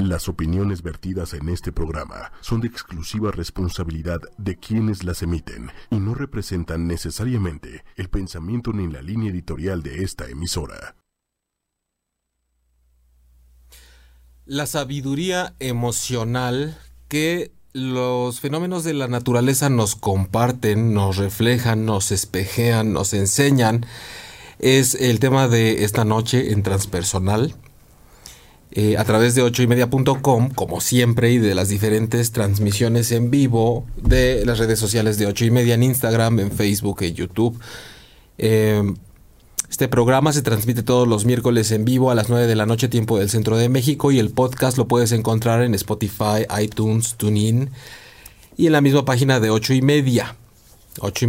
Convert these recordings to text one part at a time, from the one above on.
Las opiniones vertidas en este programa son de exclusiva responsabilidad de quienes las emiten y no representan necesariamente el pensamiento ni la línea editorial de esta emisora. La sabiduría emocional que los fenómenos de la naturaleza nos comparten, nos reflejan, nos espejean, nos enseñan, es el tema de esta noche en transpersonal. Eh, a través de ochoymedia.com, como siempre, y de las diferentes transmisiones en vivo de las redes sociales de ocho y media en Instagram, en Facebook, en YouTube. Eh, este programa se transmite todos los miércoles en vivo a las 9 de la noche, tiempo del centro de México, y el podcast lo puedes encontrar en Spotify, iTunes, TuneIn y en la misma página de 8 y media, 8.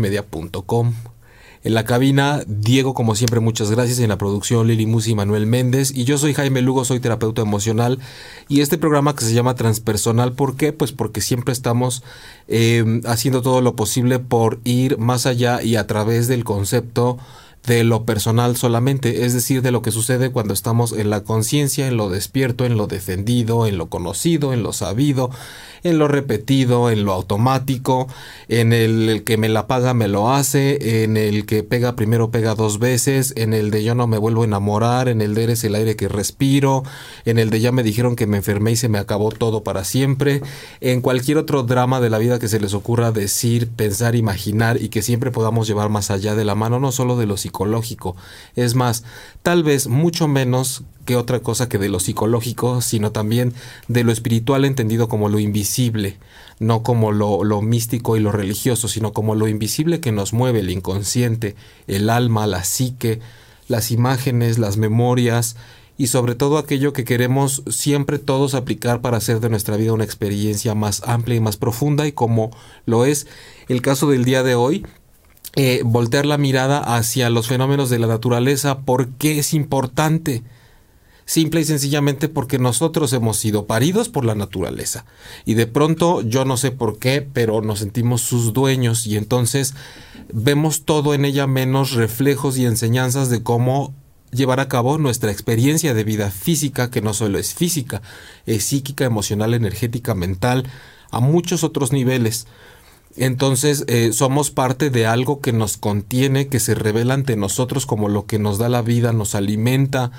En la cabina, Diego, como siempre, muchas gracias. En la producción, Lili Musi y Manuel Méndez. Y yo soy Jaime Lugo, soy terapeuta emocional. Y este programa que se llama Transpersonal, ¿por qué? Pues porque siempre estamos eh, haciendo todo lo posible por ir más allá y a través del concepto de lo personal solamente, es decir, de lo que sucede cuando estamos en la conciencia, en lo despierto, en lo defendido, en lo conocido, en lo sabido, en lo repetido, en lo automático, en el, que me la paga me lo hace, en el que pega primero pega dos veces, en el de yo no me vuelvo a enamorar, en el de eres el aire que respiro, en el de ya me dijeron que me enfermé y se me acabó todo para siempre, en cualquier otro drama de la vida que se les ocurra decir, pensar, imaginar y que siempre podamos llevar más allá de la mano, no solo de lo psicológico, es más, tal vez mucho menos que otra cosa que de lo psicológico, sino también de lo espiritual entendido como lo invisible, no como lo, lo, místico y lo religioso, sino como lo invisible que nos mueve, el inconsciente, el alma, la psique, las imágenes, las memorias y sobre todo aquello que queremos siempre todos aplicar para hacer de nuestra vida una experiencia más amplia y más profunda y como lo es el caso del día de hoy, eh, voltear la mirada hacia los fenómenos de la naturaleza, ¿por qué es importante? simple y sencillamente porque nosotros hemos sido paridos por la naturaleza. Y de pronto, yo no sé por qué, pero nos sentimos sus dueños y entonces vemos todo en ella menos reflejos y enseñanzas de cómo llevar a cabo nuestra experiencia de vida física, que no solo es física, es psíquica, emocional, energética, mental, a muchos otros niveles. Entonces eh, somos parte de algo que nos contiene, que se revela ante nosotros como lo que nos da la vida, nos alimenta,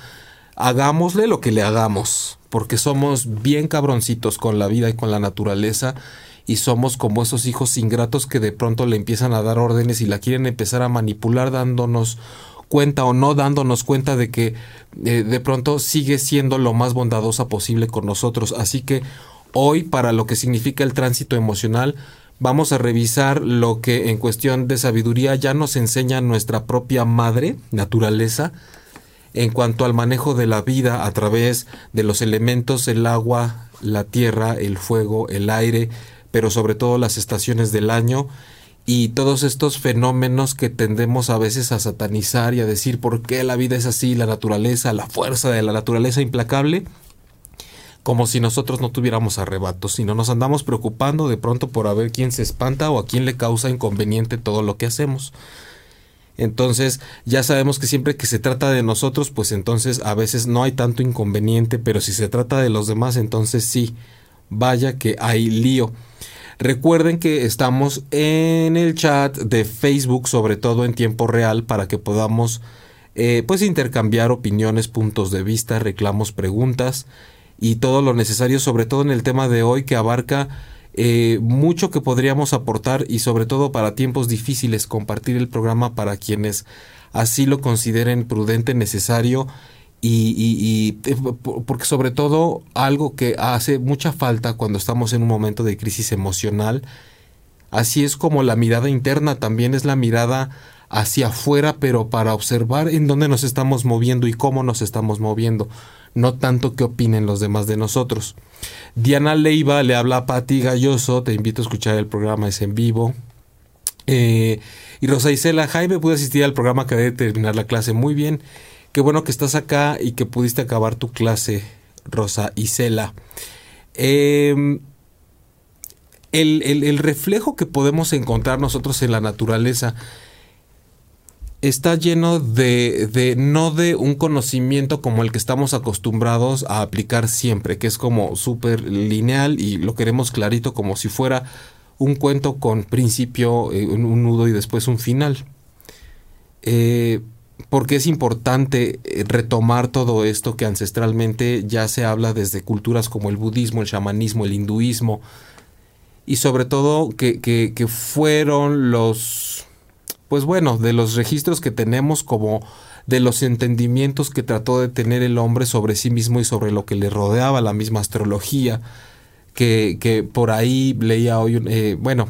hagámosle lo que le hagamos, porque somos bien cabroncitos con la vida y con la naturaleza y somos como esos hijos ingratos que de pronto le empiezan a dar órdenes y la quieren empezar a manipular dándonos cuenta o no dándonos cuenta de que eh, de pronto sigue siendo lo más bondadosa posible con nosotros. Así que hoy para lo que significa el tránsito emocional vamos a revisar lo que en cuestión de sabiduría ya nos enseña nuestra propia madre, naturaleza, en cuanto al manejo de la vida a través de los elementos, el agua, la tierra, el fuego, el aire, pero sobre todo las estaciones del año y todos estos fenómenos que tendemos a veces a satanizar y a decir por qué la vida es así, la naturaleza, la fuerza de la naturaleza implacable, como si nosotros no tuviéramos arrebatos, sino nos andamos preocupando de pronto por a ver quién se espanta o a quién le causa inconveniente todo lo que hacemos. Entonces ya sabemos que siempre que se trata de nosotros, pues entonces a veces no hay tanto inconveniente, pero si se trata de los demás, entonces sí, vaya que hay lío. Recuerden que estamos en el chat de Facebook, sobre todo en tiempo real, para que podamos eh, pues intercambiar opiniones, puntos de vista, reclamos, preguntas y todo lo necesario, sobre todo en el tema de hoy que abarca eh, mucho que podríamos aportar y sobre todo para tiempos difíciles compartir el programa para quienes así lo consideren prudente, necesario y, y, eh, porque sobre todo algo que hace mucha falta cuando estamos en un momento de crisis emocional, así es como la mirada interna también es la mirada hacia afuera, pero para observar en dónde nos estamos moviendo y cómo nos estamos moviendo no tanto qué opinen los demás de nosotros. Diana Leiva le habla a Patti Galloso, te invito a escuchar el programa, es en vivo. Eh, y Rosa Isela, Jaime, pude asistir al programa, acabé de terminar la clase muy bien. Qué bueno que estás acá y que pudiste acabar tu clase, Rosa Isela. Em, el, el reflejo que podemos encontrar nosotros en la naturaleza está lleno de, de, no de un conocimiento como el que estamos acostumbrados a aplicar siempre, que es como súper lineal y lo queremos clarito como si fuera un cuento con principio, eh, un nudo y después un final. Eh, porque es importante eh, retomar todo esto que ancestralmente ya se habla desde culturas como el budismo, el shamanismo, el hinduismo, y sobre todo que, que fueron los pues bueno, de los registros que tenemos como de los entendimientos que trató de tener el hombre sobre sí mismo y sobre lo que le rodeaba la misma astrología, que, que por ahí leía hoy, eh, bueno,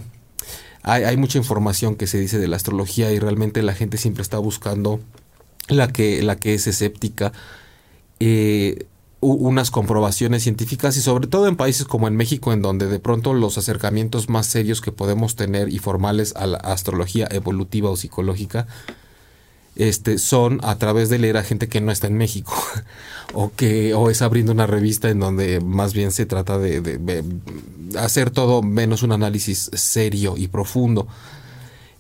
hay, hay, mucha información que se dice de la astrología y realmente la gente siempre está buscando la que, la que es escéptica. Eh, unas comprobaciones científicas y sobre todo en países como en México en donde de pronto los acercamientos más serios que podemos tener y formales a la astrología evolutiva o psicológica este, son a través de leer a gente que no está en México o que o es abriendo una revista en donde más bien se trata de, hacer todo menos un análisis serio y profundo.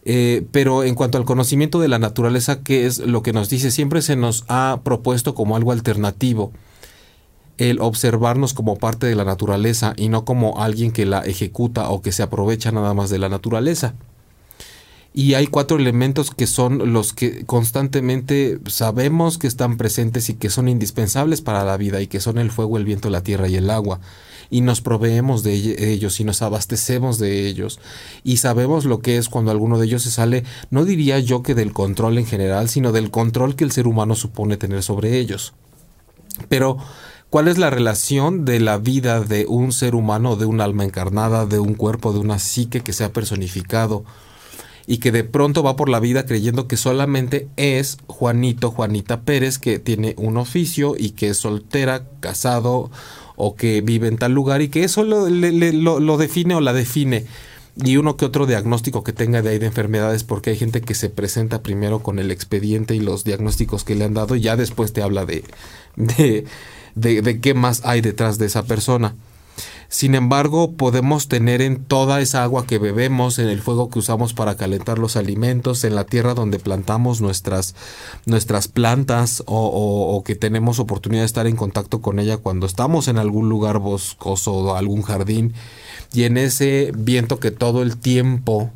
Eh, pero en cuanto al conocimiento de la naturaleza, ¿qué es lo que nos dice? Siempre se nos ha propuesto como algo alternativo el observarnos como parte de la naturaleza y no como alguien que la ejecuta o que se aprovecha nada más de la naturaleza. Y hay cuatro elementos que son los que constantemente sabemos que están presentes y que son indispensables para la vida y que son el fuego, el viento, la tierra y el agua. Y nos proveemos de ellos y nos abastecemos de ellos. Y sabemos lo que es cuando alguno de ellos se sale, no diría yo que del control en general, sino del control que el ser humano supone tener sobre ellos. Pero ¿Cuál es la relación de la vida de un ser humano, de un alma encarnada, de un cuerpo, de una psique que se ha personificado y que de pronto va por la vida creyendo que solamente es Juanito, Juanita Pérez, que tiene un oficio y que es soltera, casado o que vive en tal lugar y que eso lo, define o la define? y uno que otro diagnóstico que tenga de ahí de enfermedades, porque hay gente que se presenta primero con el expediente y los diagnósticos que le han dado y ya después te habla de, de, qué más hay detrás de esa persona. Sin embargo, podemos tener en toda esa agua que bebemos, en el fuego que usamos para calentar los alimentos, en la tierra donde plantamos nuestras, nuestras plantas o, o, que tenemos oportunidad de estar en contacto con ella cuando estamos en algún lugar boscoso o algún jardín, y en ese viento que todo el tiempo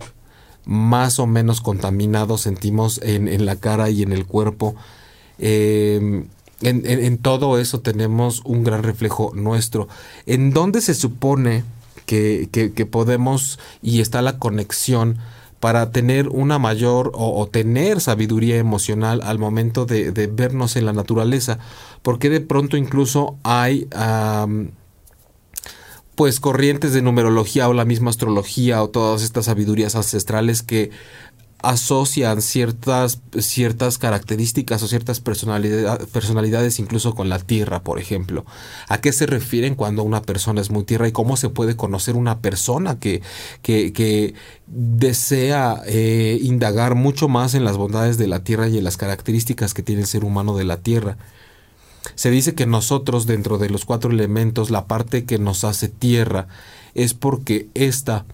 más o menos contaminado sentimos en, en la cara y en el cuerpo. Eh, en, todo eso tenemos un gran reflejo nuestro. ¿En dónde se supone que, podemos y está la conexión para tener una mayor o, tener sabiduría emocional al momento de, vernos en la naturaleza? Porque de pronto incluso hay... pues corrientes de numerología o la misma astrología o todas estas sabidurías ancestrales que asocian ciertas, ciertas características o ciertas personalidades incluso con la tierra, por ejemplo. ¿A qué se refieren cuando una persona es muy tierra y cómo se puede conocer una persona que, que, desea eh, indagar mucho más en las bondades de la tierra y en las características que tiene el ser humano de la tierra? Se dice que nosotros dentro de los cuatro elementos, la parte que nos hace tierra es porque esta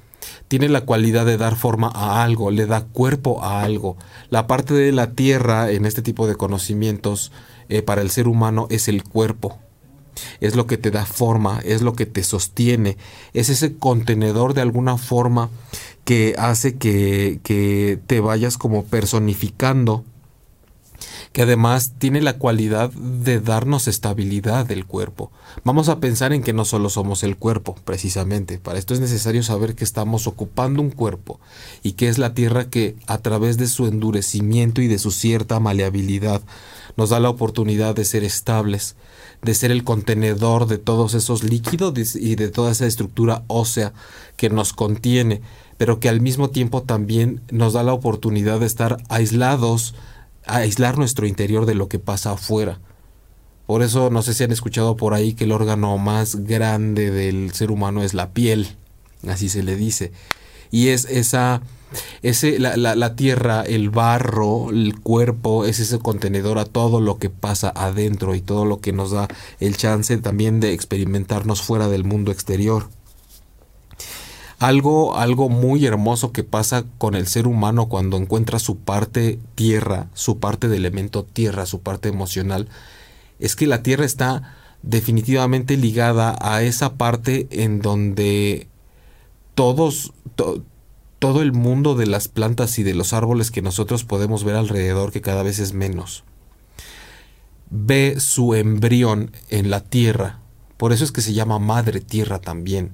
tiene la cualidad de dar forma a algo, le da cuerpo a algo. La parte de la tierra en este tipo de conocimientos eh, para el ser humano es el cuerpo. Es lo que te da forma, es lo que te sostiene, es ese contenedor de alguna forma que hace que, que te vayas como personificando que además tiene la cualidad de darnos estabilidad del cuerpo. Vamos a pensar en que no solo somos el cuerpo, precisamente. Para esto es necesario saber que estamos ocupando un cuerpo y que es la tierra que, a través de su endurecimiento y de su cierta maleabilidad, nos da la oportunidad de ser estables, de ser el contenedor de todos esos líquidos y de toda esa estructura ósea que nos contiene, pero que al mismo tiempo también nos da la oportunidad de estar aislados aislar nuestro interior de lo que pasa afuera. Por eso no sé si han escuchado por ahí que el órgano más grande del ser humano es la piel, así se le dice. Y es esa, ese, la, la, la tierra, el barro, el cuerpo, es ese contenedor a todo lo que pasa adentro y todo lo que nos da el chance también de experimentarnos fuera del mundo exterior. Algo, algo muy hermoso que pasa con el ser humano cuando encuentra su parte tierra, su parte de elemento tierra, su parte emocional, es que la tierra está definitivamente ligada a esa parte en donde todos, todo el mundo de las plantas y de los árboles que nosotros podemos ver alrededor, que cada vez es menos, ve su embrión en la tierra. Por eso es que se llama madre tierra también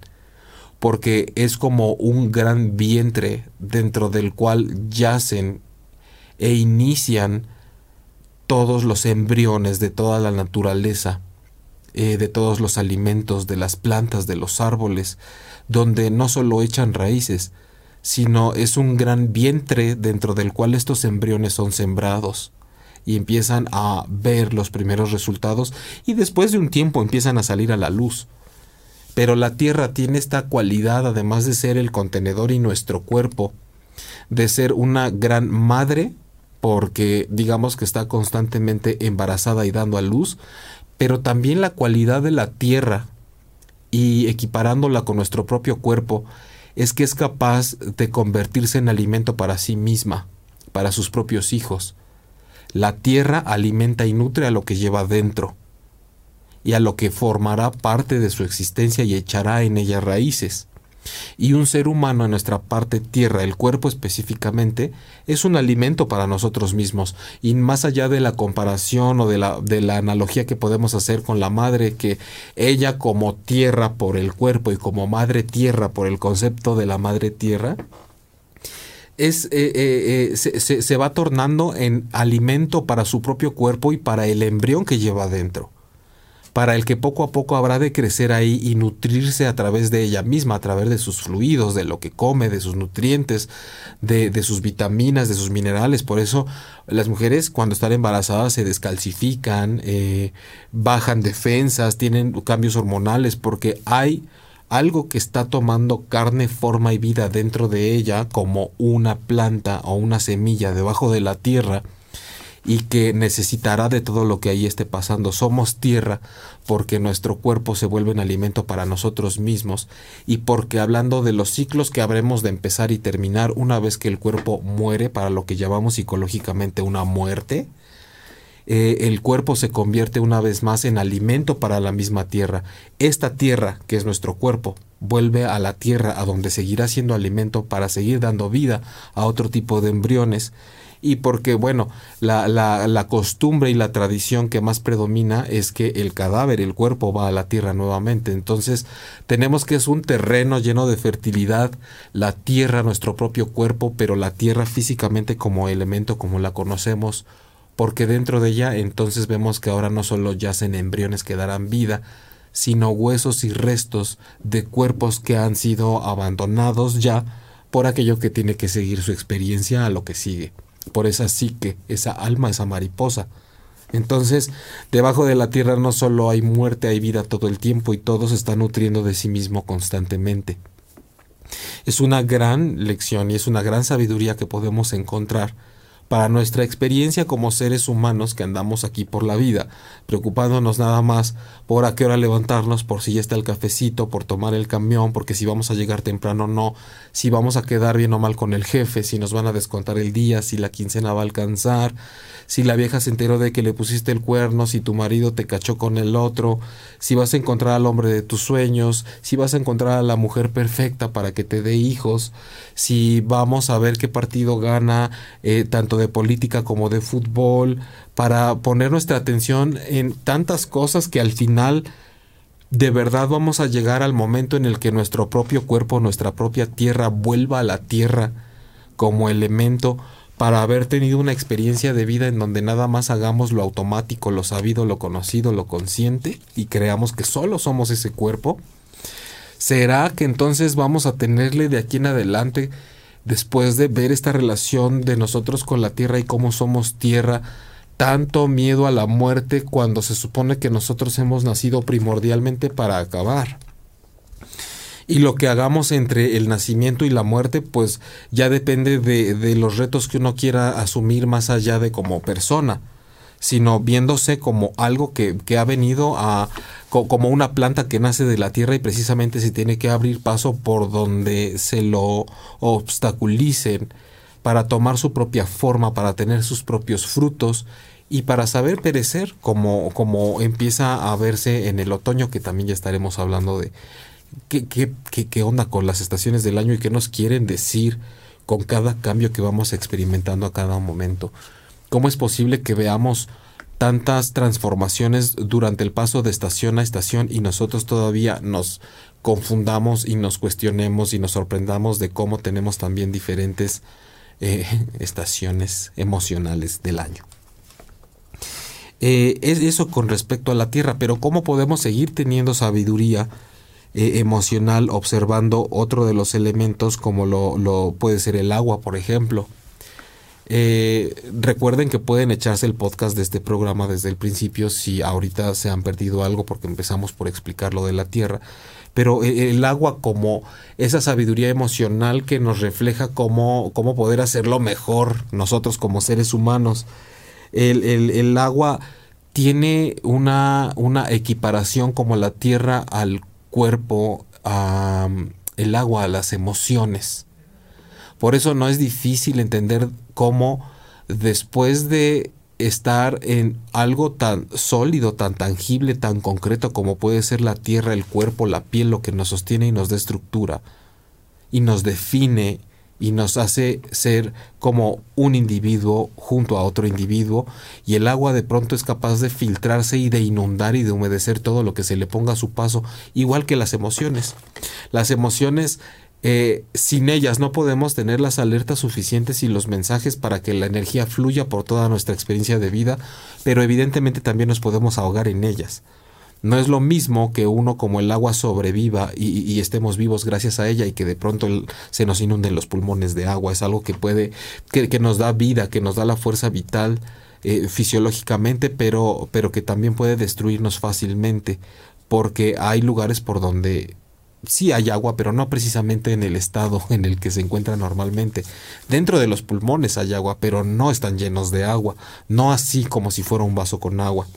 porque es como un gran vientre dentro del cual yacen e inician todos los embriones de toda la naturaleza, eh, de todos los alimentos, de las plantas, de los árboles, donde no solo echan raíces, sino es un gran vientre dentro del cual estos embriones son sembrados y empiezan a ver los primeros resultados y después de un tiempo empiezan a salir a la luz. Pero la tierra tiene esta cualidad, además de ser el contenedor y nuestro cuerpo, de ser una gran madre, porque digamos que está constantemente embarazada y dando a luz, pero también la cualidad de la tierra, y equiparándola con nuestro propio cuerpo, es que es capaz de convertirse en alimento para sí misma, para sus propios hijos. La tierra alimenta y nutre a lo que lleva dentro y a lo que formará parte de su existencia y echará en ella raíces. Y un ser humano en nuestra parte tierra, el cuerpo específicamente, es un alimento para nosotros mismos. Y más allá de la comparación o de la, de la analogía que podemos hacer con la madre, que ella como tierra por el cuerpo y como madre tierra por el concepto de la madre tierra, es, eh, eh, eh, se, se va tornando en alimento para su propio cuerpo y para el embrión que lleva dentro para el que poco a poco habrá de crecer ahí y nutrirse a través de ella misma, a través de sus fluidos, de lo que come, de sus nutrientes, de, sus vitaminas, de sus minerales. Por eso las mujeres cuando están embarazadas se descalcifican, eh, bajan defensas, tienen cambios hormonales, porque hay algo que está tomando carne, forma y vida dentro de ella como una planta o una semilla debajo de la tierra y que necesitará de todo lo que ahí esté pasando. Somos tierra porque nuestro cuerpo se vuelve un alimento para nosotros mismos y porque hablando de los ciclos que habremos de empezar y terminar una vez que el cuerpo muere para lo que llamamos psicológicamente una muerte, eh, el cuerpo se convierte una vez más en alimento para la misma tierra. Esta tierra, que es nuestro cuerpo, vuelve a la tierra a donde seguirá siendo alimento para seguir dando vida a otro tipo de embriones y porque, bueno, la, la, costumbre y la tradición que más predomina es que el cadáver, el cuerpo va a la tierra nuevamente. Entonces, tenemos que es un terreno lleno de fertilidad, la tierra, nuestro propio cuerpo, pero la tierra físicamente como elemento como la conocemos, porque dentro de ella entonces vemos que ahora no solo yacen embriones que darán vida, sino huesos y restos de cuerpos que han sido abandonados ya por aquello que tiene que seguir su experiencia a lo que sigue por esa psique, esa alma, esa mariposa. Entonces, debajo de la tierra no solo hay muerte, hay vida todo el tiempo y todo se está nutriendo de sí mismo constantemente. Es una gran lección y es una gran sabiduría que podemos encontrar para nuestra experiencia como seres humanos que andamos aquí por la vida, preocupándonos nada más por a qué hora levantarnos, por si ya está el cafecito, por tomar el camión, porque si vamos a llegar temprano o no, si vamos a quedar bien o mal con el jefe, si nos van a descontar el día, si la quincena va a alcanzar, si la vieja se enteró de que le pusiste el cuerno, si tu marido te cachó con el otro, si vas a encontrar al hombre de tus sueños, si vas a encontrar a la mujer perfecta para que te dé hijos, si vamos a ver qué partido gana, eh, tanto de política como de fútbol, para poner nuestra atención en tantas cosas que al final de verdad vamos a llegar al momento en el que nuestro propio cuerpo, nuestra propia tierra vuelva a la tierra como elemento para haber tenido una experiencia de vida en donde nada más hagamos lo automático, lo sabido, lo conocido, lo consciente y creamos que solo somos ese cuerpo? ¿Será que entonces vamos a tenerle de aquí en adelante, después de ver esta relación de nosotros con la tierra y cómo somos tierra, tanto miedo a la muerte cuando se supone que nosotros hemos nacido primordialmente para acabar? y lo que hagamos entre el nacimiento y la muerte, pues ya depende de, de los retos que uno quiera asumir más allá de como persona. Sino viéndose como algo que, ha venido a, como una planta que nace de la tierra y precisamente se tiene que abrir paso por donde se lo obstaculicen para tomar su propia forma, para tener sus propios frutos y para saber perecer como, como empieza a verse en el otoño, que también ya estaremos hablando de qué, qué, qué, qué onda con las estaciones del año y qué nos quieren decir con cada cambio que vamos experimentando a cada momento. ¿Cómo es posible que veamos tantas transformaciones durante el paso de estación a estación y nosotros todavía nos confundamos y nos cuestionemos y nos sorprendamos de cómo tenemos también diferentes eh, estaciones emocionales del año? Eh, es eso con respecto a la Tierra, pero ¿cómo podemos seguir teniendo sabiduría eh, emocional observando otro de los elementos como lo, lo puede ser el agua, por ejemplo. Eh, recuerden que pueden echarse el podcast de este programa desde el principio si ahorita se han perdido algo porque empezamos por explicar lo de la tierra. Pero eh, el agua como esa sabiduría emocional que nos refleja cómo, cómo poder hacerlo mejor nosotros como seres humanos. El, el, el agua tiene una, una equiparación como la tierra al cuerpo, a el agua, a las emociones. Por eso no es difícil entender cómo después de estar en algo tan sólido, tan tangible, tan concreto como puede ser la tierra, el cuerpo, la piel, lo que nos sostiene y nos da estructura, y nos define y nos hace ser como un individuo junto a otro individuo y el agua de pronto es capaz de filtrarse y de inundar y de humedecer todo lo que se le ponga a su paso, igual que las emociones. Las emociones eh, sin ellas no podemos tener las alertas suficientes y los mensajes para que la energía fluya por toda nuestra experiencia de vida, pero evidentemente también nos podemos ahogar en ellas. No es lo mismo que uno como el agua sobreviva y, estemos vivos gracias a ella y que de pronto se nos inunden los pulmones de agua. Es algo que puede, que, nos da vida, que nos da la fuerza vital eh, fisiológicamente, pero, pero que también puede destruirnos fácilmente, porque hay lugares por donde sí hay agua, pero no precisamente en el estado en el que se encuentra normalmente. Dentro de los pulmones hay agua, pero no están llenos de agua, no así como si fuera un vaso con agua.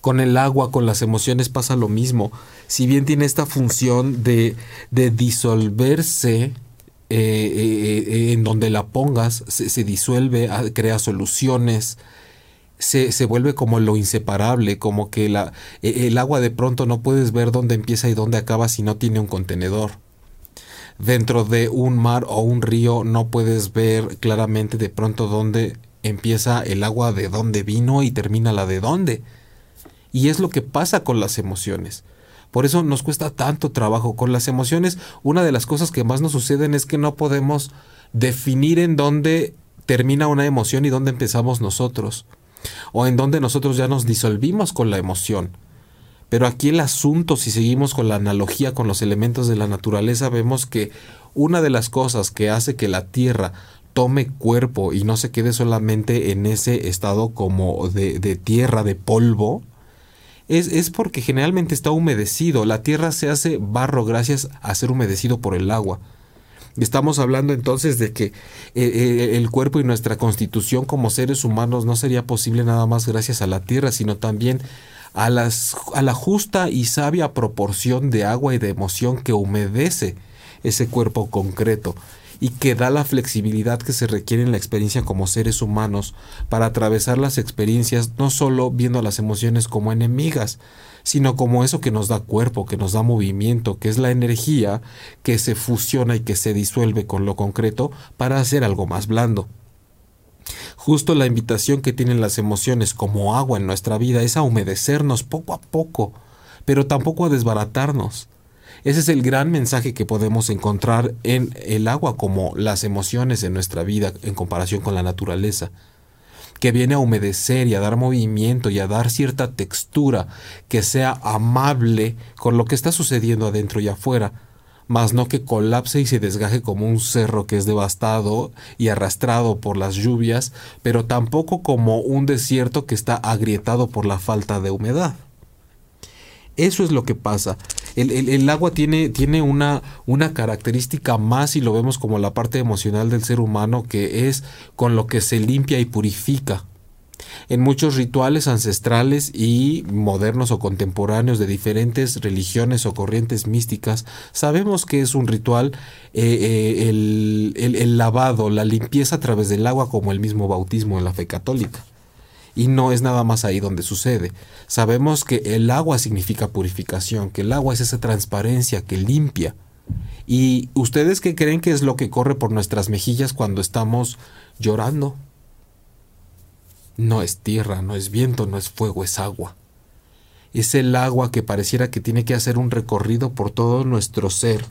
Con el agua, con las emociones pasa lo mismo. Si bien tiene esta función de, de disolverse, eh, eh, eh, en donde la pongas, se, disuelve, ah, crea soluciones, se, se, vuelve como lo inseparable, como que la, e, el agua de pronto no puedes ver dónde empieza y dónde acaba si no tiene un contenedor. Dentro de un mar o un río no puedes ver claramente de pronto dónde empieza el agua de dónde vino y termina la de dónde. Y es lo que pasa con las emociones. Por eso nos cuesta tanto trabajo. Con las emociones, una de las cosas que más nos suceden es que no podemos definir en dónde termina una emoción y dónde empezamos nosotros. O en dónde nosotros ya nos disolvimos con la emoción. Pero aquí el asunto, si seguimos con la analogía con los elementos de la naturaleza, vemos que una de las cosas que hace que la Tierra tome cuerpo y no se quede solamente en ese estado como de, de tierra, de polvo, es, porque generalmente está humedecido. La tierra se hace barro gracias a ser humedecido por el agua. Estamos hablando entonces de que eh, eh, el cuerpo y nuestra constitución como seres humanos no sería posible nada más gracias a la tierra, sino también a, las, a la justa y sabia proporción de agua y de emoción que humedece ese cuerpo concreto y que da la flexibilidad que se requiere en la experiencia como seres humanos para atravesar las experiencias no solo viendo las emociones como enemigas, sino como eso que nos da cuerpo, que nos da movimiento, que es la energía que se fusiona y que se disuelve con lo concreto para hacer algo más blando. Justo la invitación que tienen las emociones como agua en nuestra vida es a humedecernos poco a poco, pero tampoco a desbaratarnos. Ese es el gran mensaje que podemos encontrar en el agua como las emociones en nuestra vida en comparación con la naturaleza que viene a humedecer y a dar movimiento y a dar cierta textura que sea amable con lo que está sucediendo adentro y afuera, mas no que colapse y se desgaje como un cerro que es devastado y arrastrado por las lluvias, pero tampoco como un desierto que está agrietado por la falta de humedad. Eso es lo que pasa. El, agua tiene, tiene una, una, característica más y lo vemos como la parte emocional del ser humano que es con lo que se limpia y purifica. En muchos rituales ancestrales y modernos o contemporáneos de diferentes religiones o corrientes místicas, sabemos que es un ritual eh, eh, el, el lavado, la limpieza a través del agua como el mismo bautismo en la fe católica. Y no es nada más ahí donde sucede. Sabemos que el agua significa purificación, que el agua es esa transparencia que limpia. ¿Y ustedes qué creen que es lo que corre por nuestras mejillas cuando estamos llorando? No es tierra, no es viento, no es fuego, es agua. Es el agua que pareciera que tiene que hacer un recorrido por todo nuestro ser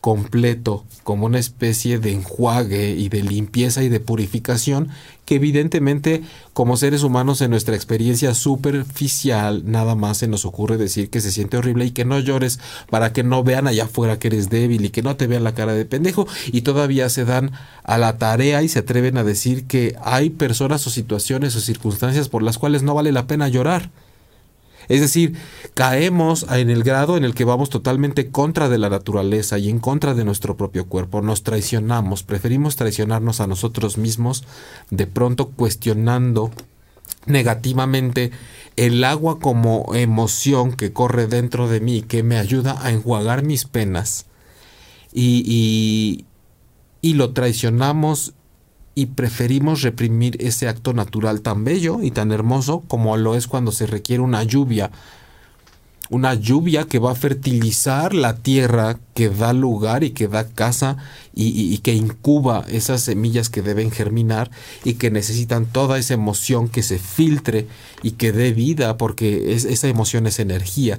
completo, como una especie de enjuague y de limpieza y de purificación que evidentemente como seres humanos en nuestra experiencia superficial nada más se nos ocurre decir que se siente horrible y que no llores para que no vean allá afuera que eres débil y que no te vean la cara de pendejo y todavía se dan a la tarea y se atreven a decir que hay personas o situaciones o circunstancias por las cuales no vale la pena llorar. Es decir, caemos en el grado en el que vamos totalmente contra de la naturaleza y en contra de nuestro propio cuerpo. Nos traicionamos, preferimos traicionarnos a nosotros mismos, de pronto cuestionando negativamente el agua como emoción que corre dentro de mí, que me ayuda a enjuagar mis penas. Y, y, y lo traicionamos y preferimos reprimir ese acto natural tan bello y tan hermoso como lo es cuando se requiere una lluvia. Una lluvia que va a fertilizar la tierra, que da lugar y que da casa y, que incuba esas semillas que deben germinar y que necesitan toda esa emoción que se filtre y que dé vida porque esa emoción es energía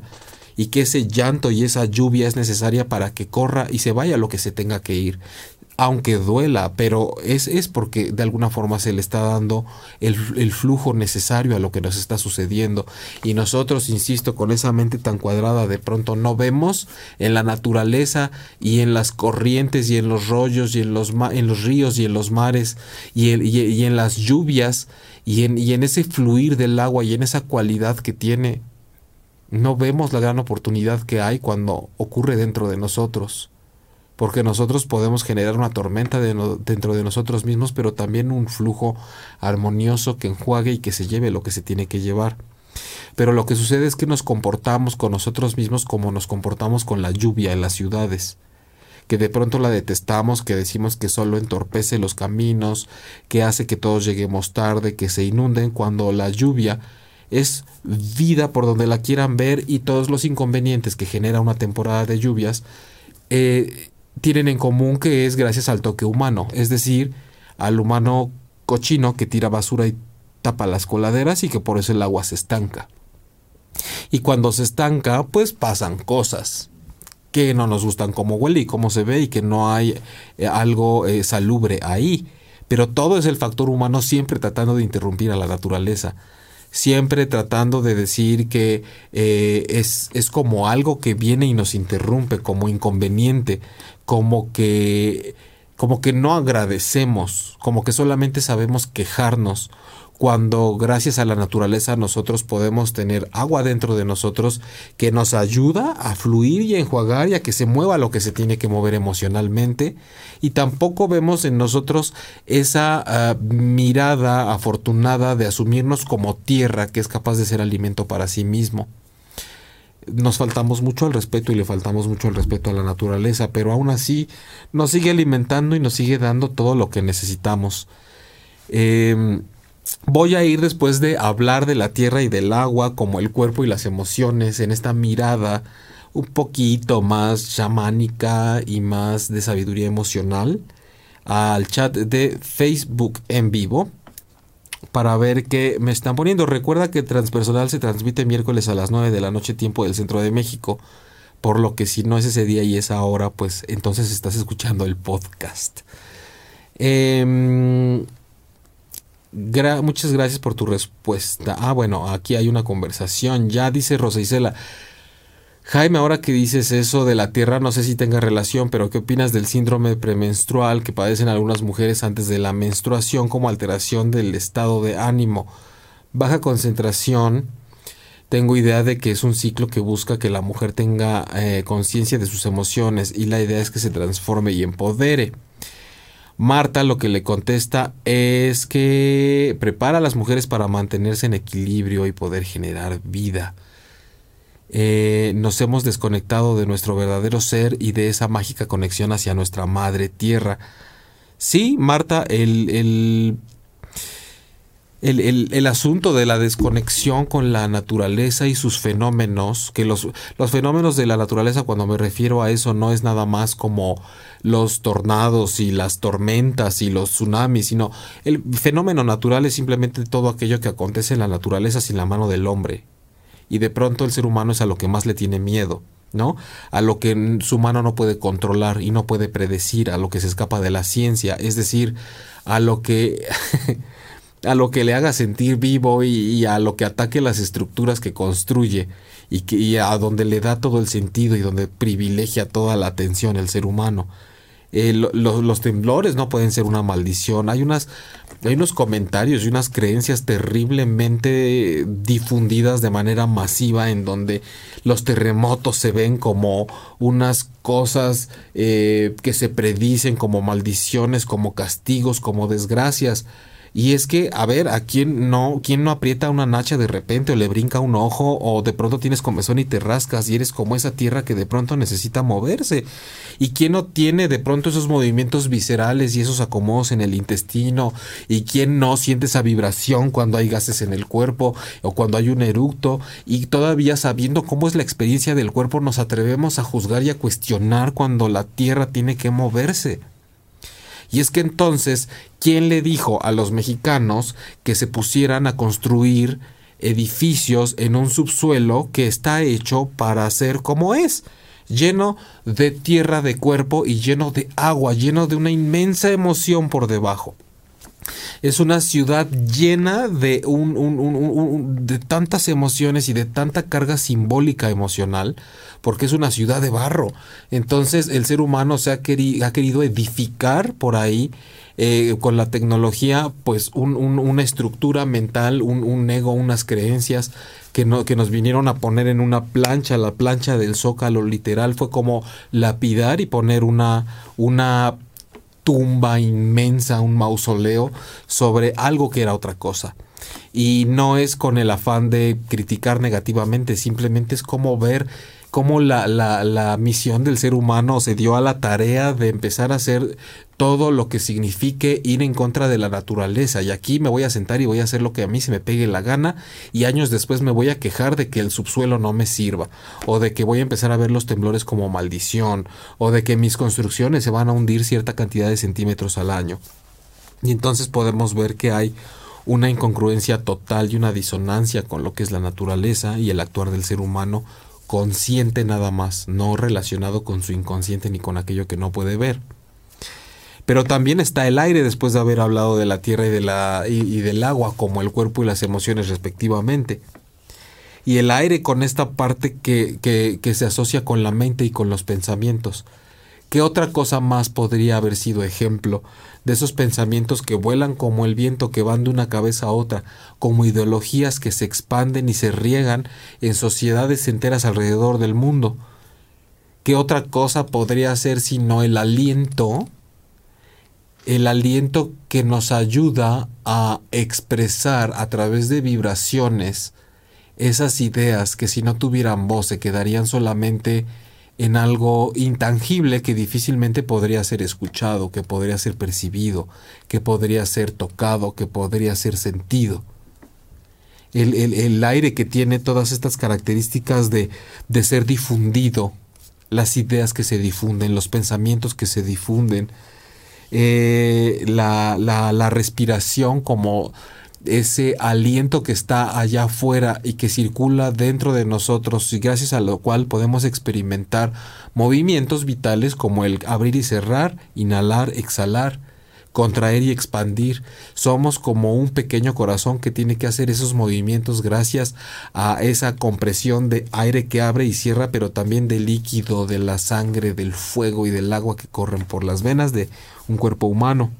y que ese llanto y esa lluvia es necesaria para que corra y se vaya lo que se tenga que ir aunque duela, pero es, es porque de alguna forma se le está dando el, el, flujo necesario a lo que nos está sucediendo. Y nosotros, insisto, con esa mente tan cuadrada, de pronto no vemos en la naturaleza y en las corrientes y en los rollos y en los, en los ríos y en los mares y, en las lluvias y en, y en ese fluir del agua y en esa cualidad que tiene. No vemos la gran oportunidad que hay cuando ocurre dentro de nosotros porque nosotros podemos generar una tormenta dentro de nosotros mismos, pero también un flujo armonioso que enjuague y que se lleve lo que se tiene que llevar. Pero lo que sucede es que nos comportamos con nosotros mismos como nos comportamos con la lluvia en las ciudades que de pronto la detestamos, que decimos que solo entorpece los caminos, que hace que todos lleguemos tarde, que se inunden, cuando la lluvia es vida por donde la quieran ver y todos los inconvenientes que genera una temporada de lluvias eh, tienen en común que es gracias al toque humano, es decir, al humano cochino que tira basura y tapa las coladeras y que por eso el agua se estanca. Y cuando se estanca, pues pasan cosas que no nos gustan como huele y cómo se ve y que no hay eh, algo eh, salubre ahí. Pero todo es el factor humano siempre tratando de interrumpir a la naturaleza siempre tratando de decir que eh, es, es como algo que viene y nos interrumpe, como inconveniente, como que como que no agradecemos, como que solamente sabemos quejarnos, cuando gracias a la naturaleza nosotros podemos tener agua dentro de nosotros que nos ayuda a fluir y a enjuagar y a que se mueva lo que se tiene que mover emocionalmente y tampoco vemos en nosotros esa ah, mirada afortunada de asumirnos como tierra que es capaz de ser alimento para sí mismo nos faltamos mucho al respeto y le faltamos mucho al respeto a la naturaleza, pero aún así nos sigue alimentando y nos sigue dando todo lo que necesitamos. Eh, Voy a ir después de hablar de la tierra y del agua como el cuerpo y las emociones en esta mirada un poquito más chamánica y más de sabiduría emocional al chat de Facebook en vivo para ver qué me están poniendo. Recuerda que Transpersonal se transmite miércoles a las 9 de la noche tiempo del centro de México, por lo que si no es ese día y esa hora, pues entonces estás escuchando el podcast. Eh, muchas gracias por tu respuesta. Ah, bueno, aquí hay una conversación. Ya dice Rosa Isela. Jaime, ahora que dices eso de la tierra, no sé si tenga relación, pero ¿qué opinas del síndrome premenstrual que padecen algunas mujeres antes de la menstruación como alteración del estado de ánimo? Baja concentración. Tengo idea de que es un ciclo que busca que la mujer tenga eh, conciencia de sus emociones y la idea es que se transforme y empodere. Marta lo que le contesta es que prepara a las mujeres para mantenerse en equilibrio y poder generar vida. Eh, nos hemos desconectado de nuestro verdadero ser y de esa mágica conexión hacia nuestra madre tierra. Sí, Marta, el, el el, el, asunto de la desconexión con la naturaleza y sus fenómenos, que los, los fenómenos de la naturaleza cuando me refiero a eso no es nada más como los tornados y las tormentas y los tsunamis, sino el fenómeno natural es simplemente todo aquello que acontece en la naturaleza sin la mano del hombre. Y de pronto el ser humano es a lo que más le tiene miedo. ¿no? A lo que su mano no puede controlar y no puede predecir, a lo que se escapa de la ciencia, es decir, a lo que a lo que le haga sentir vivo y, a lo que ataque las estructuras que construye y, que, a donde le da todo el sentido y donde privilegia toda la atención el ser humano. Eh, los temblores no pueden ser una maldición. Hay unas hay unos comentarios y unas creencias terriblemente difundidas de manera masiva en donde los terremotos se ven como unas cosas eh, que se predicen como maldiciones, como castigos, como desgracias. Y es que, a ver, ¿a quién no, quién no aprieta una nacha de repente o le brinca un ojo o de pronto tienes comezón y te rascas y eres como esa tierra que de pronto necesita moverse? ¿Y quién no tiene de pronto esos movimientos viscerales y esos acomodos en el intestino? ¿Y quién no siente esa vibración cuando hay gases en el cuerpo o cuando hay un eructo? Y todavía sabiendo cómo es la experiencia del cuerpo nos atrevemos a juzgar y a cuestionar cuando la tierra tiene que moverse. Y es que entonces, ¿quién le dijo a los mexicanos que se pusieran a construir edificios en un subsuelo que está hecho para ser como es? lleno de tierra de cuerpo y lleno de agua, lleno de una inmensa emoción por debajo. Es una ciudad llena de, un, de tantas emociones y de tanta carga simbólica emocional, porque es una ciudad de barro. Entonces el ser humano se ha, querido, ha querido edificar por ahí eh, con la tecnología, pues una estructura mental, un, ego, unas creencias que, no, que nos vinieron a poner en una plancha, la plancha del zócalo literal fue como lapidar y poner una, una tumba inmensa, un mausoleo sobre algo que era otra cosa. Y no es con el afán de criticar negativamente, simplemente es como ver cómo la, la, la, misión del ser humano se dio a la tarea de empezar a hacer todo lo que signifique ir en contra de la naturaleza. Y aquí me voy a sentar y voy a hacer lo que a mí se me pegue la gana y años después me voy a quejar de que el subsuelo no me sirva o de que voy a empezar a ver los temblores como maldición o de que mis construcciones se van a hundir cierta cantidad de centímetros al año. Y entonces podemos ver que hay una incongruencia total y una disonancia con lo que es la naturaleza y el actuar del ser humano consciente nada más, no relacionado con su inconsciente ni con aquello que no puede ver. Pero también está el aire después de haber hablado de la tierra y, del agua como el cuerpo y las emociones respectivamente. Y el aire con esta parte que, que, que se asocia con la mente y con los pensamientos. ¿Qué otra cosa más podría haber sido ejemplo de esos pensamientos que vuelan como el viento que van de una cabeza a otra, como ideologías que se expanden y se riegan en sociedades enteras alrededor del mundo. ¿Qué otra cosa podría ser sino el aliento? El aliento que nos ayuda a expresar a través de vibraciones esas ideas que si no tuvieran voz se quedarían solamente en algo intangible que difícilmente podría ser escuchado, que podría ser percibido, que podría ser tocado, que podría ser sentido. El, aire que tiene todas estas características de, de ser difundido, las ideas que se difunden, los pensamientos que se difunden, eh, la, la, la respiración como ese aliento que está allá afuera y que circula dentro de nosotros y gracias a lo cual podemos experimentar movimientos vitales como el abrir y cerrar, inhalar, exhalar, contraer y expandir. Somos como un pequeño corazón que tiene que hacer esos movimientos gracias a esa compresión de aire que abre y cierra, pero también de líquido, de la sangre, del fuego y del agua que corren por las venas de un cuerpo humano.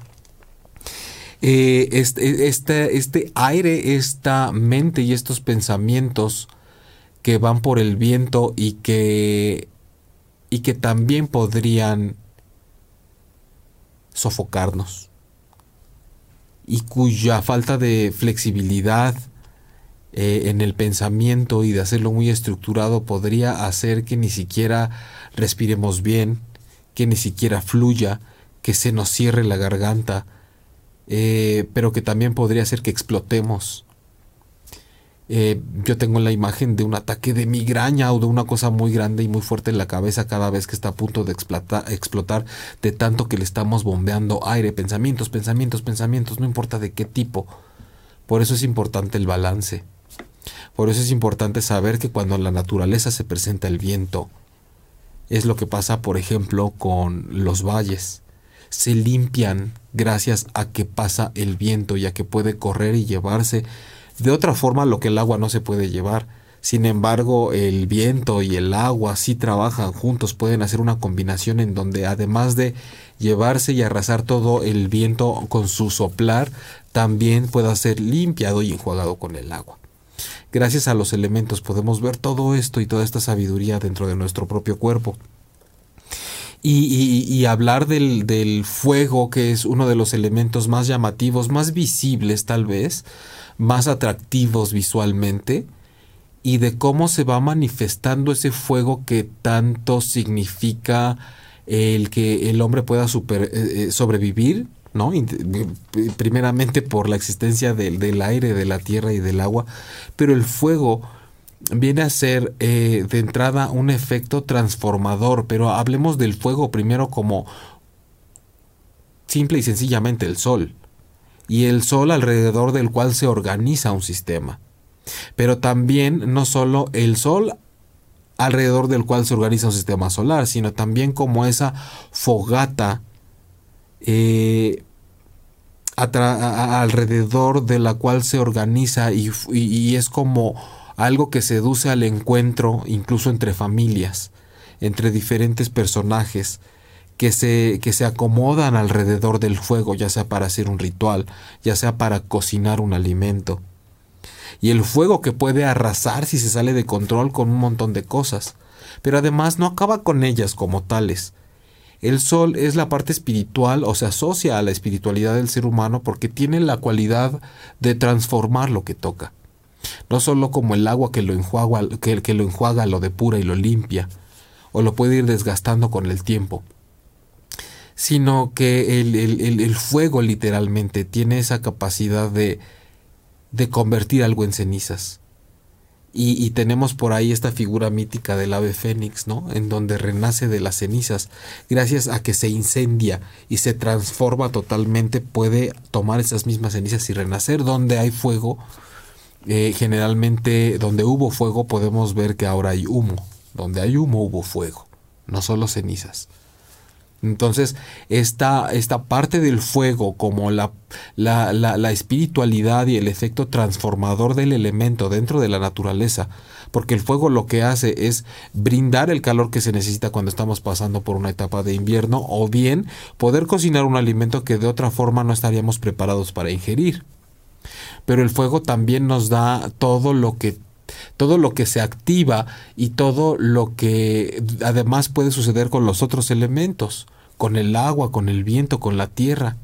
Eh, este, este, este aire, esta mente y estos pensamientos que van por el viento y que, y que también podrían sofocarnos y cuya falta de flexibilidad eh, en el pensamiento y de hacerlo muy estructurado podría hacer que ni siquiera respiremos bien, que ni siquiera fluya, que se nos cierre la garganta, eh, pero que también podría hacer que explotemos. Eh, yo tengo la imagen de un ataque de migraña o de una cosa muy grande y muy fuerte en la cabeza cada vez que está a punto de explotar, de tanto que le estamos bombeando aire, pensamientos, pensamientos, pensamientos, no importa de qué tipo. Por eso es importante el balance. Por eso es importante saber que cuando en la naturaleza se presenta el viento, es lo que pasa, por ejemplo, con los valles. Se limpian gracias a que pasa el viento y a que puede correr y llevarse de otra forma lo que el agua no se puede llevar. Sin embargo, el viento y el agua sí trabajan juntos, pueden hacer una combinación en donde además de llevarse y arrasar todo el viento con su soplar, también pueda ser limpiado y enjuagado con el agua. Gracias a los elementos podemos ver todo esto y toda esta sabiduría dentro de nuestro propio cuerpo. Y, hablar del, del, fuego, que es uno de los elementos más llamativos, más visibles tal vez, más atractivos visualmente y de cómo se va manifestando ese fuego que tanto significa el que el hombre pueda super, eh, eh, sobrevivir, ¿no? Primeramente por la existencia del, del, aire, de la tierra y del agua, pero el fuego viene a ser eh, de entrada un efecto transformador, pero hablemos del fuego primero como simple y sencillamente el sol y el Sol alrededor del cual se organiza un sistema. Pero también no solo el Sol alrededor del cual se organiza un sistema solar, sino también como esa fogata eh, alrededor de la cual se organiza y, y es como algo que seduce al encuentro incluso entre familias, entre diferentes personajes, que se, que se acomodan alrededor del fuego, ya sea para hacer un ritual, ya sea para cocinar un alimento. Y el fuego que puede arrasar si se sale de control con un montón de cosas, pero además no acaba con ellas como tales. El sol es la parte espiritual o se asocia a la espiritualidad del ser humano porque tiene la cualidad de transformar lo que toca. No solo como el agua que lo enjuaga, que, que lo enjuaga, lo depura y lo limpia, o lo puede ir desgastando con el tiempo, sino que el, fuego literalmente tiene esa capacidad de, de convertir algo en cenizas. Y, tenemos por ahí esta figura mítica del ave fénix, ¿no? En donde renace de las cenizas. Gracias a que se incendia y se transforma totalmente, puede tomar esas mismas cenizas y renacer. Donde hay fuego, eh, generalmente donde hubo fuego podemos ver que ahora hay humo. Donde hay humo hubo fuego, no solo cenizas. Entonces, esta, esta parte del fuego, como la, espiritualidad y el efecto transformador del elemento dentro de la naturaleza, porque el fuego lo que hace es brindar el calor que se necesita cuando estamos pasando por una etapa de invierno, o bien poder cocinar un alimento que de otra forma no estaríamos preparados para ingerir. Pero el fuego también nos da todo lo que todo lo que se activa y todo lo que además puede suceder con los otros elementos, con el agua, con el viento, con la tierra.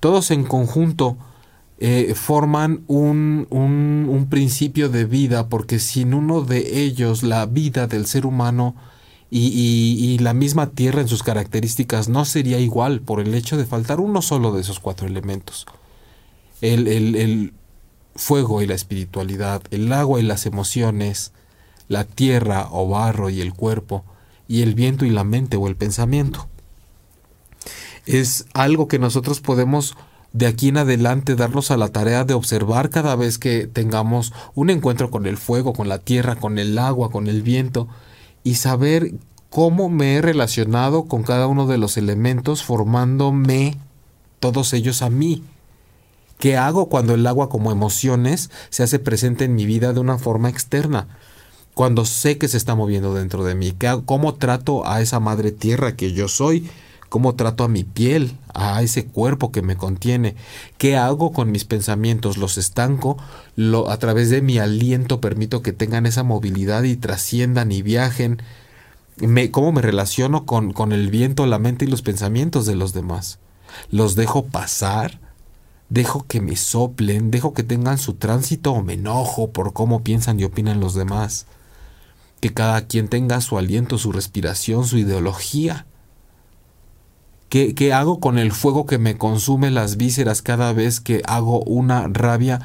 Todos en conjunto eh, forman un, un, principio de vida porque sin uno de ellos la vida del ser humano y, y, la misma tierra en sus características no sería igual por el hecho de faltar uno solo de esos cuatro elementos. El, el, el, fuego y la espiritualidad, el agua y las emociones, la tierra o barro y el cuerpo, y el viento y la mente o el pensamiento. Es algo que nosotros podemos de aquí en adelante darnos a la tarea de observar cada vez que tengamos un encuentro con el fuego, con la tierra, con el agua, con el viento, y saber cómo me he relacionado con cada uno de los elementos formándome todos ellos a mí. ¿Qué hago cuando el agua como emociones se hace presente en mi vida de una forma externa? Cuando sé que se está moviendo dentro de mí, ¿cómo trato a esa madre tierra que yo soy? ¿Cómo trato a mi piel, a ese cuerpo que me contiene? ¿Qué hago con mis pensamientos? ¿Los estanco? Lo, ¿A través de mi aliento permito que tengan esa movilidad y trasciendan y viajen? ¿Cómo me relaciono con, con el viento, la mente y los pensamientos de los demás? los dejo pasar, dejo que me soplen, dejo que tengan su tránsito o me enojo por cómo piensan y opinan los demás. Que cada quien tenga su aliento, su respiración, su ideología. ¿Qué, ¿Qué, hago con el fuego que me consume las vísceras cada vez que hago una rabia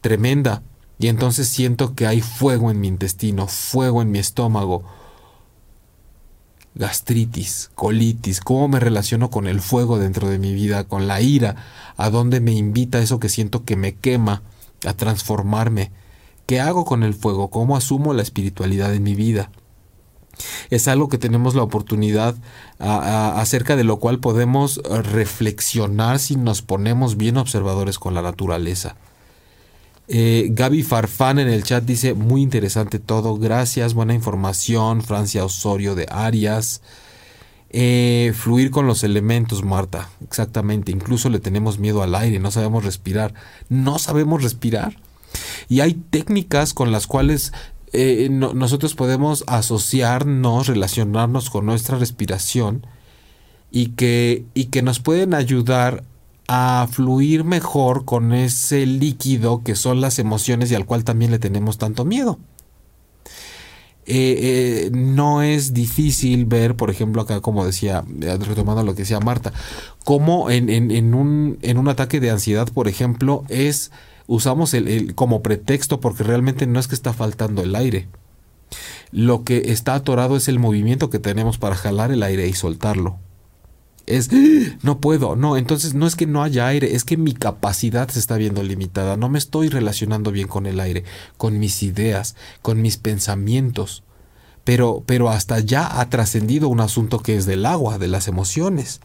tremenda? Y entonces siento que hay fuego en mi intestino, fuego en mi estómago, gastritis, colitis, cómo me relaciono con el fuego dentro de mi vida, con la ira, a dónde me invita eso que siento que me quema a transformarme. ¿Qué hago con el fuego? ¿Cómo asumo la espiritualidad en mi vida? Es algo que tenemos la oportunidad acerca de lo cual podemos reflexionar si nos ponemos bien observadores con la naturaleza. Eh, Gaby Farfán en el chat dice, muy interesante todo, gracias, buena información. Francia Osorio de Arias. Eh, fluir con los elementos, Marta, exactamente. Incluso le tenemos miedo al aire, no sabemos respirar. No sabemos respirar. Y hay técnicas con las cuales eh, nosotros podemos asociarnos, relacionarnos con nuestra respiración y que, y que nos pueden ayudar a fluir mejor con ese líquido que son las emociones y al cual también le tenemos tanto miedo. Eh, eh, no es difícil ver, por ejemplo, acá como decía, eh, retomando lo que decía Marta, cómo en, un, ataque de ansiedad, por ejemplo, es usamos el, como pretexto porque realmente no es que está faltando el aire. Lo que está atorado es el movimiento que tenemos para jalar el aire y soltarlo es no puedo, no, entonces no es que no haya aire, es que mi capacidad se está viendo limitada, no me estoy relacionando bien con el aire, con mis ideas, con mis pensamientos. Pero, pero hasta ya ha trascendido un asunto que es del agua, de las emociones.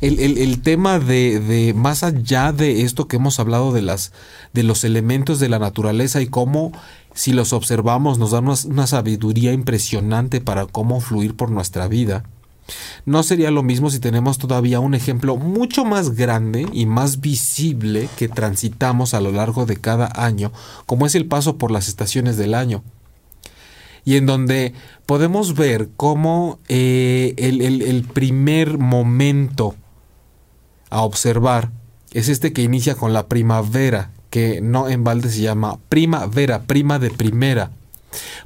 El, tema de, de, más allá de esto que hemos hablado de las de los elementos de la naturaleza y cómo si los observamos nos dan una sabiduría impresionante para cómo fluir por nuestra vida no sería lo mismo si tenemos todavía un ejemplo mucho más grande y más visible que transitamos a lo largo de cada año, como es el paso por las estaciones del año. Y en donde podemos ver cómo eh, el, primer momento a observar es este que inicia con la primavera, que no en balde se llama primavera, prima de primera.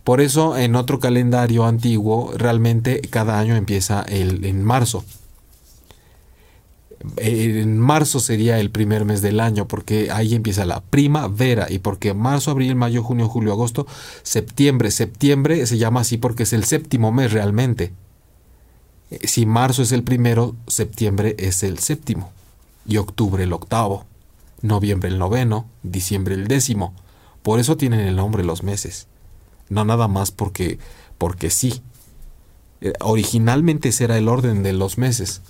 Por eso en otro calendario antiguo realmente cada año empieza el, en marzo. En marzo sería el primer mes del año porque ahí empieza la primavera y porque marzo, abril, mayo, junio, julio, agosto, septiembre, septiembre se llama así porque es el séptimo mes realmente. Si marzo es el primero, septiembre es el séptimo y octubre el octavo, noviembre el noveno, diciembre el décimo. Por eso tienen el nombre los meses no nada más porque, porque sí. Eh, originalmente ese era el orden de los meses.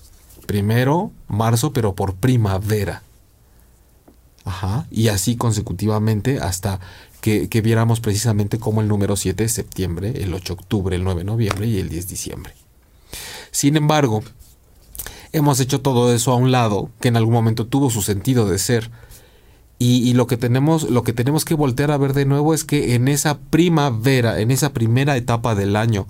Primero marzo, pero por primavera. Ajá. Y así consecutivamente hasta que, que viéramos precisamente como el número 7 es septiembre, el 8 octubre, el 9 noviembre y el 10 diciembre. Sin embargo, hemos hecho todo eso a un lado, que en algún momento tuvo su sentido de ser, y, lo que tenemos, lo que tenemos que voltear a ver de nuevo es que en esa primavera, en esa primera etapa del año,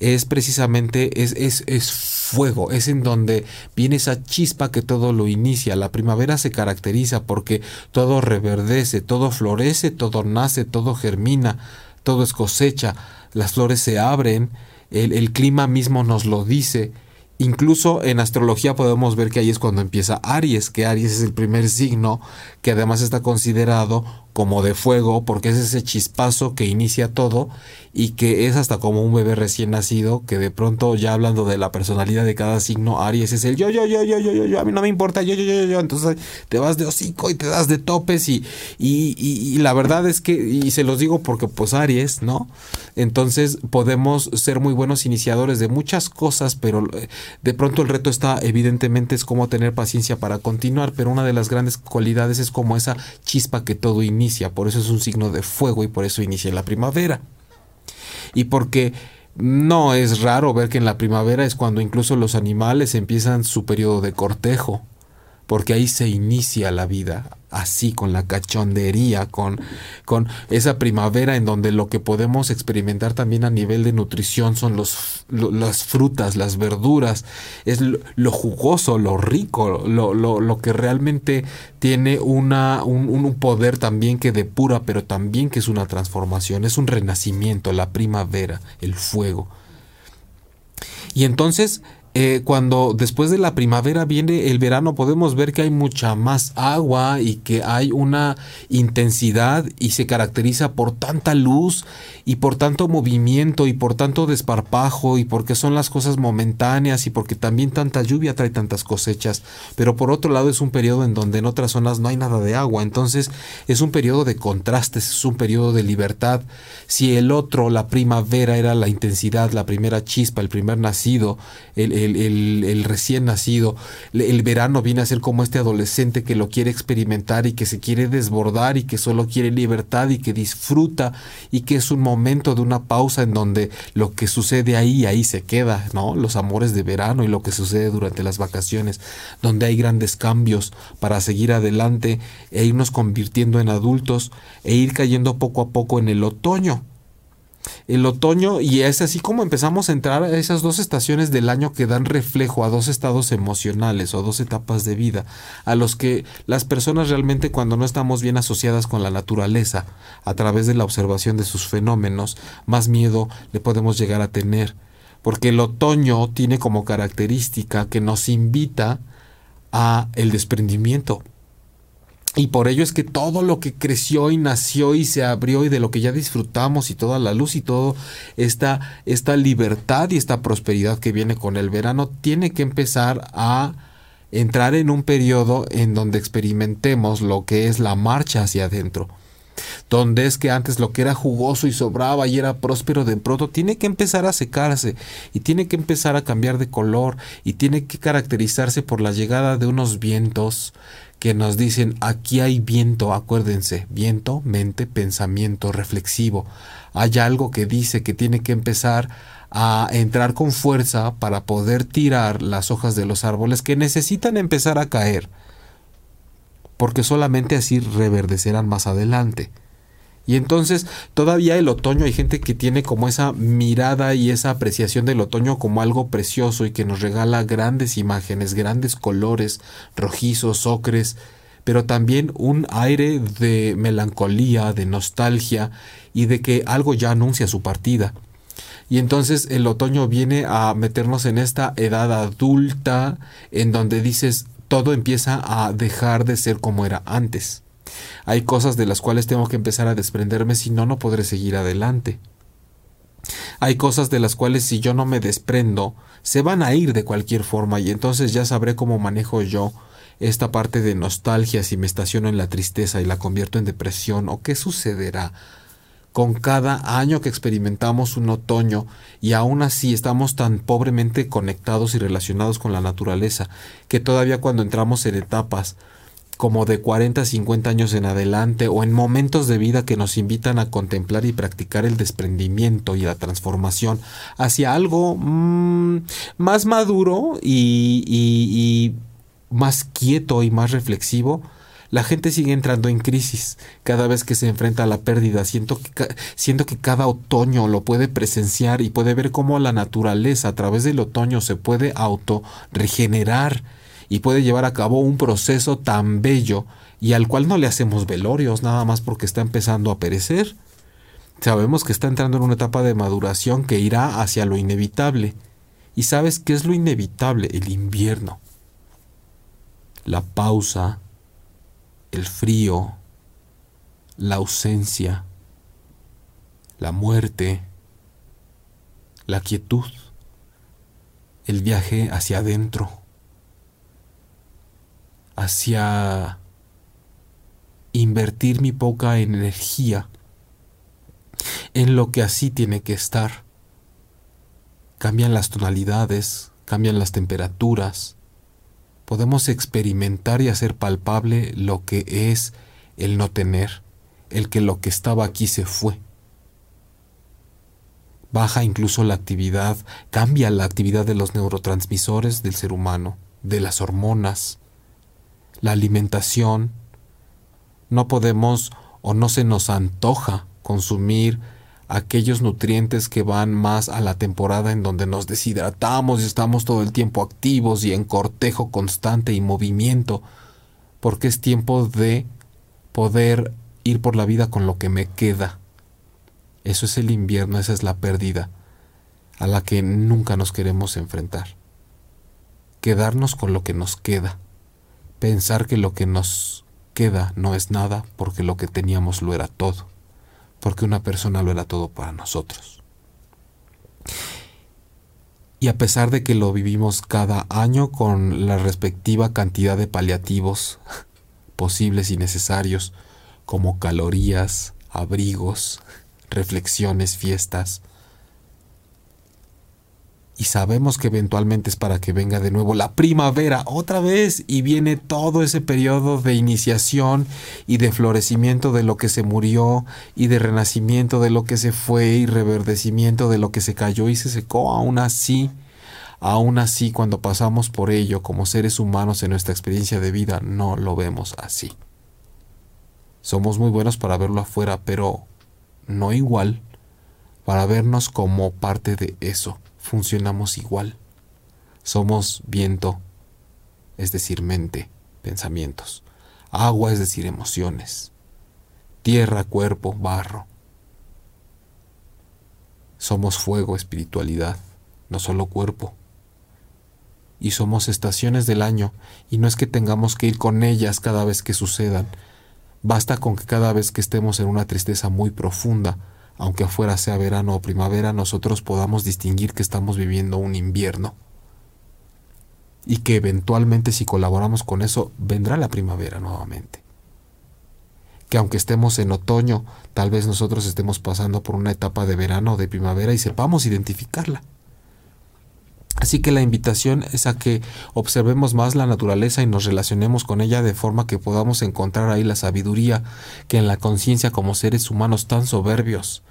es precisamente, es, es, es fuego, es en donde viene esa chispa que todo lo inicia. La primavera se caracteriza porque todo reverdece, todo florece, todo nace, todo germina, todo es cosecha, las flores se abren, el, el clima mismo nos lo dice, Incluso en astrología podemos ver que ahí es cuando empieza Aries, que Aries es el primer signo que además está considerado como de fuego porque es ese chispazo que inicia todo y que es hasta como un bebé recién nacido que de pronto ya hablando de la personalidad de cada signo Aries es el yo yo yo yo yo yo yo a mí no me importa yo yo yo yo entonces te vas de hocico y te das de topes y y, la verdad es que y se los digo porque pues Aries no entonces podemos ser muy buenos iniciadores de muchas cosas pero eh, de pronto el reto está evidentemente es cómo tener paciencia para continuar pero una de las grandes cualidades es como esa chispa que todo inicia por eso es un signo de fuego y por eso inicia la primavera y porque no es raro ver que en la primavera es cuando incluso los animales empiezan su periodo de cortejo. Porque ahí se inicia la vida, así con la cachondería, con, con esa primavera en donde lo que podemos experimentar también a nivel de nutrición son los, las frutas, las verduras, es lo, jugoso, lo rico, lo, lo, que realmente tiene una, un, un poder también que depura, pero también que es una transformación, es un renacimiento, la primavera, el fuego. Y entonces eh, cuando después de la primavera viene el verano podemos ver que hay mucha más agua y que hay una intensidad y se caracteriza por tanta luz y por tanto movimiento y por tanto desparpajo y porque son las cosas momentáneas y porque también tanta lluvia trae tantas cosechas. Pero por otro lado es un periodo en donde en otras zonas no hay nada de agua. Entonces es un periodo de contrastes, es un periodo de libertad. Si el otro, la primavera, era la intensidad, la primera chispa, el primer nacido, el el, recién nacido. El verano viene a ser como este adolescente que lo quiere experimentar y que se quiere desbordar y que solo quiere libertad y que disfruta y que es un momento de una pausa en donde lo que sucede ahí, ahí se queda, ¿no? Los amores de verano y lo que sucede durante las vacaciones, donde hay grandes cambios para seguir adelante e irnos convirtiendo en adultos e ir cayendo poco a poco en el otoño el otoño y es así como empezamos a entrar a esas dos estaciones del año que dan reflejo a dos estados emocionales o dos etapas de vida a los que las personas realmente cuando no estamos bien asociadas con la naturaleza a través de la observación de sus fenómenos más miedo le podemos llegar a tener. Porque el otoño tiene como característica que nos invita a el desprendimiento y por ello es que todo lo que creció y nació y se abrió y de lo que ya disfrutamos y toda la luz y todo esta, esta libertad y esta prosperidad que viene con el verano tiene que empezar a entrar en un periodo en donde experimentemos lo que es la marcha hacia adentro. Donde es que antes lo que era jugoso y sobraba y era próspero de pronto tiene que empezar a secarse y tiene que empezar a cambiar de color y tiene que caracterizarse por la llegada de unos vientos que nos dicen aquí hay viento, acuérdense, viento, mente, pensamiento reflexivo. Hay algo que dice que tiene que empezar a entrar con fuerza para poder tirar las hojas de los árboles que necesitan empezar a caer, porque solamente así reverdecerán más adelante. Y entonces todavía el otoño hay gente que tiene como esa mirada y esa apreciación del otoño como algo precioso y que nos regala grandes imágenes, grandes colores, rojizos, ocres, pero también un aire de melancolía, de nostalgia y de que algo ya anuncia su partida. Y entonces el otoño viene a meternos en esta edad adulta en donde dices todo empieza a dejar de ser como era antes. Hay cosas de las cuales tengo que empezar a desprenderme, si no, no podré seguir adelante. Hay cosas de las cuales si yo no me desprendo, se van a ir de cualquier forma y entonces ya sabré cómo manejo yo esta parte de nostalgia si me estaciono en la tristeza y la convierto en depresión o qué sucederá con cada año que experimentamos un otoño y aún así estamos tan pobremente conectados y relacionados con la naturaleza que todavía cuando entramos en etapas como de 40 a 50 años en adelante o en momentos de vida que nos invitan a contemplar y practicar el desprendimiento y la transformación hacia algo mm, más maduro y, y, más quieto y más reflexivo, la gente sigue entrando en crisis cada vez que se enfrenta a la pérdida. Siento que, siento que cada otoño lo puede presenciar y puede ver cómo la naturaleza a través del otoño se puede auto regenerar y puede llevar a cabo un proceso tan bello y al cual no le hacemos velorios nada más porque está empezando a perecer. Sabemos que está entrando en una etapa de maduración que irá hacia lo inevitable. ¿Y sabes qué es lo inevitable? El invierno. La pausa, el frío, la ausencia, la muerte, la quietud, el viaje hacia adentro hacia invertir mi poca energía en lo que así tiene que estar. Cambian las tonalidades, cambian las temperaturas. Podemos experimentar y hacer palpable lo que es el no tener, el que lo que estaba aquí se fue. Baja incluso la actividad, cambia la actividad de los neurotransmisores del ser humano, de las hormonas, la alimentación. No podemos o no se nos antoja consumir aquellos nutrientes que van más a la temporada en donde nos deshidratamos y estamos todo el tiempo activos y en cortejo constante y movimiento, porque es tiempo de poder ir por la vida con lo que me queda. Eso es el invierno, esa es la pérdida a la que nunca nos queremos enfrentar. Quedarnos con lo que nos queda. Pensar que lo que nos queda no es nada porque lo que teníamos lo era todo porque una persona lo era todo para nosotros. Y a pesar de que lo vivimos cada año con la respectiva cantidad de paliativos posibles y necesarios, como calorías, abrigos, reflexiones, fiestas, y sabemos que eventualmente es para que venga de nuevo la primavera otra vez y viene todo ese periodo de iniciación y de florecimiento de lo que se murió y de renacimiento de lo que se fue y reverdecimiento de lo que se cayó y se secó. Aún así aún así cuando pasamos por ello como seres humanos en nuestra experiencia de vida no lo vemos así. Somos muy buenos para verlo afuera pero no igual para vernos como parte de eso funcionamos igual. Somos viento, es decir, mente, pensamientos. Agua, es decir, emociones. Tierra, cuerpo, barro. Somos fuego, espiritualidad, no solo cuerpo. Y somos estaciones del año, y no es que tengamos que ir con ellas cada vez que sucedan. Basta con que cada vez que estemos en una tristeza muy profunda, aunque afuera sea verano o primavera, nosotros podamos distinguir que estamos viviendo un invierno. Y que eventualmente si colaboramos con eso, vendrá la primavera nuevamente. Que aunque estemos en otoño, tal vez nosotros estemos pasando por una etapa de verano o de primavera y sepamos identificarla. Así que la invitación es a que observemos más la naturaleza y nos relacionemos con ella de forma que podamos encontrar ahí la sabiduría que en la conciencia como seres humanos tan soberbios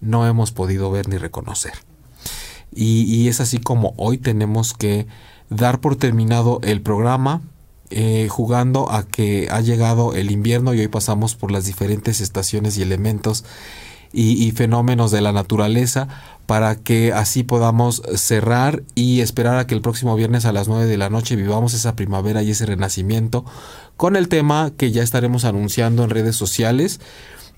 no hemos podido ver ni reconocer. Y, es así como hoy tenemos que dar por terminado el programa, eh, jugando a que ha llegado el invierno y hoy pasamos por las diferentes estaciones y elementos y, fenómenos de la naturaleza para que así podamos cerrar y esperar a que el próximo viernes a las 9 de la noche vivamos esa primavera y ese renacimiento con el tema que ya estaremos anunciando en redes sociales.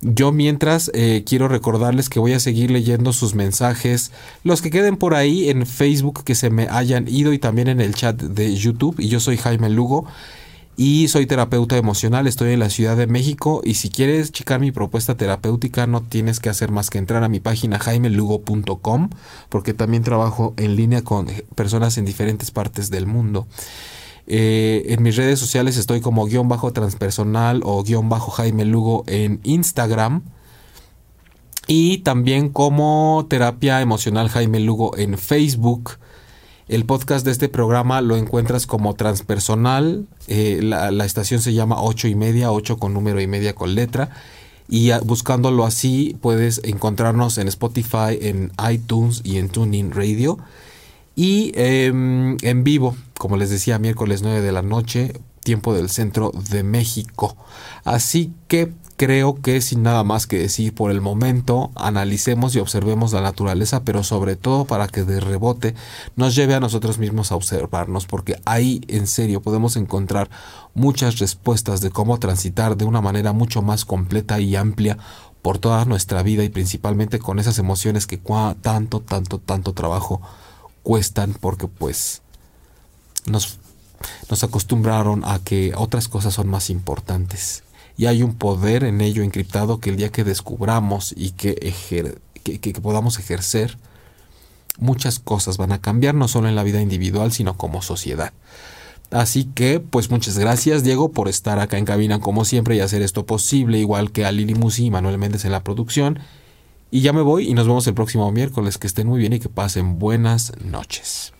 Yo mientras eh, quiero recordarles que voy a seguir leyendo sus mensajes, los que queden por ahí en Facebook que se me hayan ido y también en el chat de YouTube. Y yo soy Jaime Lugo y soy terapeuta emocional, estoy en la Ciudad de México y si quieres checar mi propuesta terapéutica no tienes que hacer más que entrar a mi página jaimelugo.com porque también trabajo en línea con personas en diferentes partes del mundo. Eh, en mis redes sociales estoy como guion bajo transpersonal o guion bajo Jaime Lugo en Instagram. Y también como terapia emocional Jaime Lugo en Facebook. El podcast de este programa lo encuentras como transpersonal. Eh, la, estación se llama 8 y media, 8 con número y media con letra. Y buscándolo así puedes encontrarnos en Spotify, en iTunes y en TuneIn Radio. Y em, en vivo, como les decía, miércoles 9 de la noche, tiempo del centro de México. Así que creo que sin nada más que decir por el momento, analicemos y observemos la naturaleza, pero sobre todo para que de rebote nos lleve a nosotros mismos a observarnos, porque ahí en serio podemos encontrar muchas respuestas de cómo transitar de una manera mucho más completa y amplia por toda nuestra vida y principalmente con esas emociones que tanto, tanto, tanto trabajo cuestan porque pues nos, nos acostumbraron a que otras cosas son más importantes y hay un poder en ello encriptado que el día que descubramos y que, que, podamos ejercer, muchas cosas van a cambiar, no solo en la vida individual, sino como sociedad. Así que, pues muchas gracias, Diego, por estar acá en cabina como siempre y hacer esto posible, igual que a Lili Musi y Manuel Méndez en la producción. Y ya me voy y nos vemos el próximo miércoles. Que estén muy bien y que pasen buenas noches.